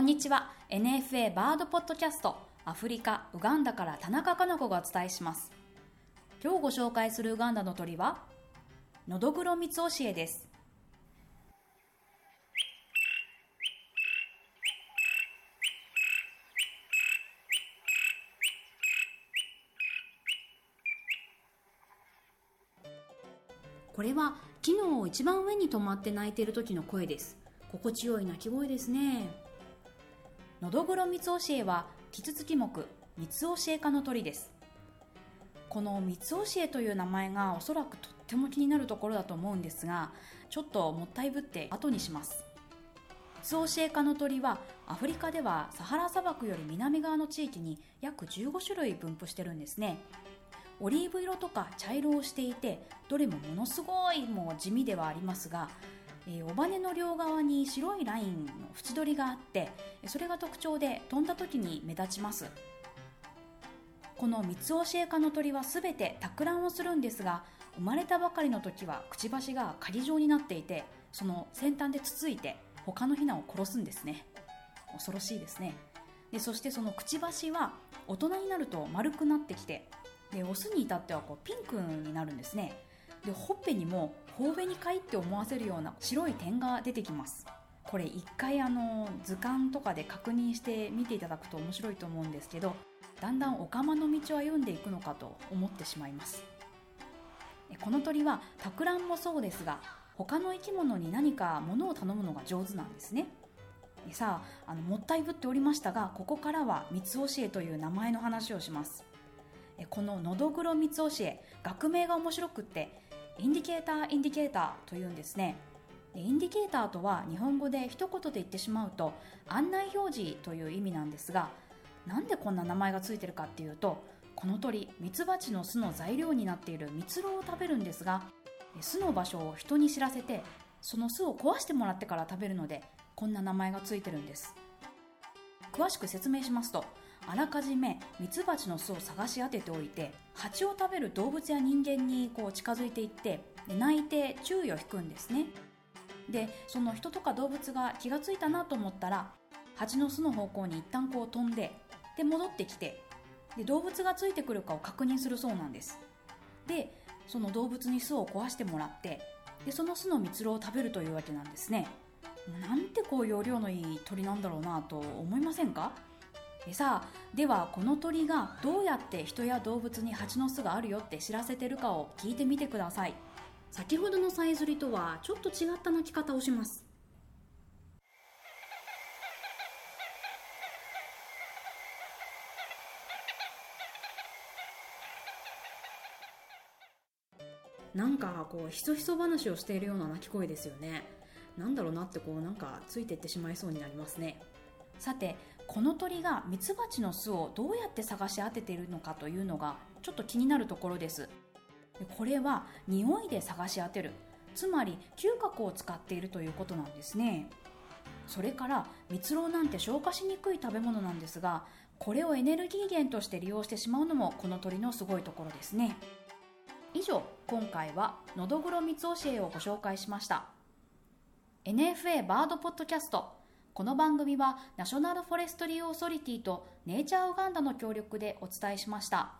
こんにちは。NFA バードポッドキャストアフリカウガンダから田中かな子がお伝えします。今日ご紹介するウガンダの鳥はノドグロミツオシエです。これは木の一番上に止まって鳴いている時の声です。心地よい鳴き声ですね。ノドグロミツオシエはキツツキ目ミツオシエ科の鳥です。このミツオシエという名前がおそらくとっても気になるところだと思うんですがちょっともったいぶって後にします。ミツオシエ科の鳥はアフリカではサハラ砂漠より南側の地域に約15種類分布してるんですね。オリーブ色とか茶色をしていてどれもものすごいもう地味ではありますが、えー、尾羽の両側に白いラインの縁取りがあってそれが特徴で飛んだ時に目立ちます。この三つ教え科の鳥は全て托卵をするんですが生まれたばかりの時はくちばしが仮状になっていてその先端でつついて他のヒナを殺すんですね。恐ろしいですね。でそしてそのくちばしは大人になると丸くなってきてでオスに至ってはこうピンクになるんですね。でほっぺにも頬紅かいって思わせるような白い点が出てきます。これ一回あの図鑑とかで確認して見ていただくと面白いと思うんですけどだんだんオカマの道を歩んでいくのかと思ってしまいます。この鳥は托卵もそうですが他の生き物に何か物を頼むのが上手なんですね。さああのもったいぶっておりましたがここからは三つ教えという名前の話をします。このノドグロミツオシエ学名が面白くって Indicator indicator というんですね。 Indicator とは日本語で一言で言ってしまうと案内表示という意味なんですがなんでこんな名前がついてるかっていうとこの鳥ミツバチの巣の材料になっている蜜蝋を食べるんですが巣の場所を人に知らせてその巣を壊してもらってから食べるのでこんな名前がついてるんです。詳しく説明しますとあらかじめミツバチの巣を探し当てておいて蜂を食べる動物や人間にこう近づいていって鳴いて注意を引くんですね。でその人とか動物が気がついたなと思ったら蜂の巣の方向に一旦こう飛んでで戻ってきてで動物がついてくるかを確認するそうなんです。でその動物に巣を壊してもらってでその巣の蜜蝋を食べるというわけなんですね。なんてこう容量のいい鳥なんだろうなと思いませんか？えさあではこの鳥がどうやって人や動物に蜂の巣があるよって知らせてるかを聞いてみてください。先ほどのさえずりとはちょっと違った鳴き方をします。なんかこうひそひそ話をしているような鳴き声ですよね。なんだろうなってこうなんかついていってしまいそうになりますね。さてこの鳥がミツバチの巣をどうやって探し当てているのかというのがちょっと気になるところです。これは匂いで探し当てる。つまり嗅覚を使っているということなんですね。それから蜜蝋なんて消化しにくい食べ物なんですがこれをエネルギー源として利用してしまうのもこの鳥のすごいところですね。以上今回はのどぐろ蜜教えをご紹介しました。NFA バードポッドキャスト。この番組はナショナルフォレストリーオーソリティとネイチャーオガンダの協力でお伝えしました。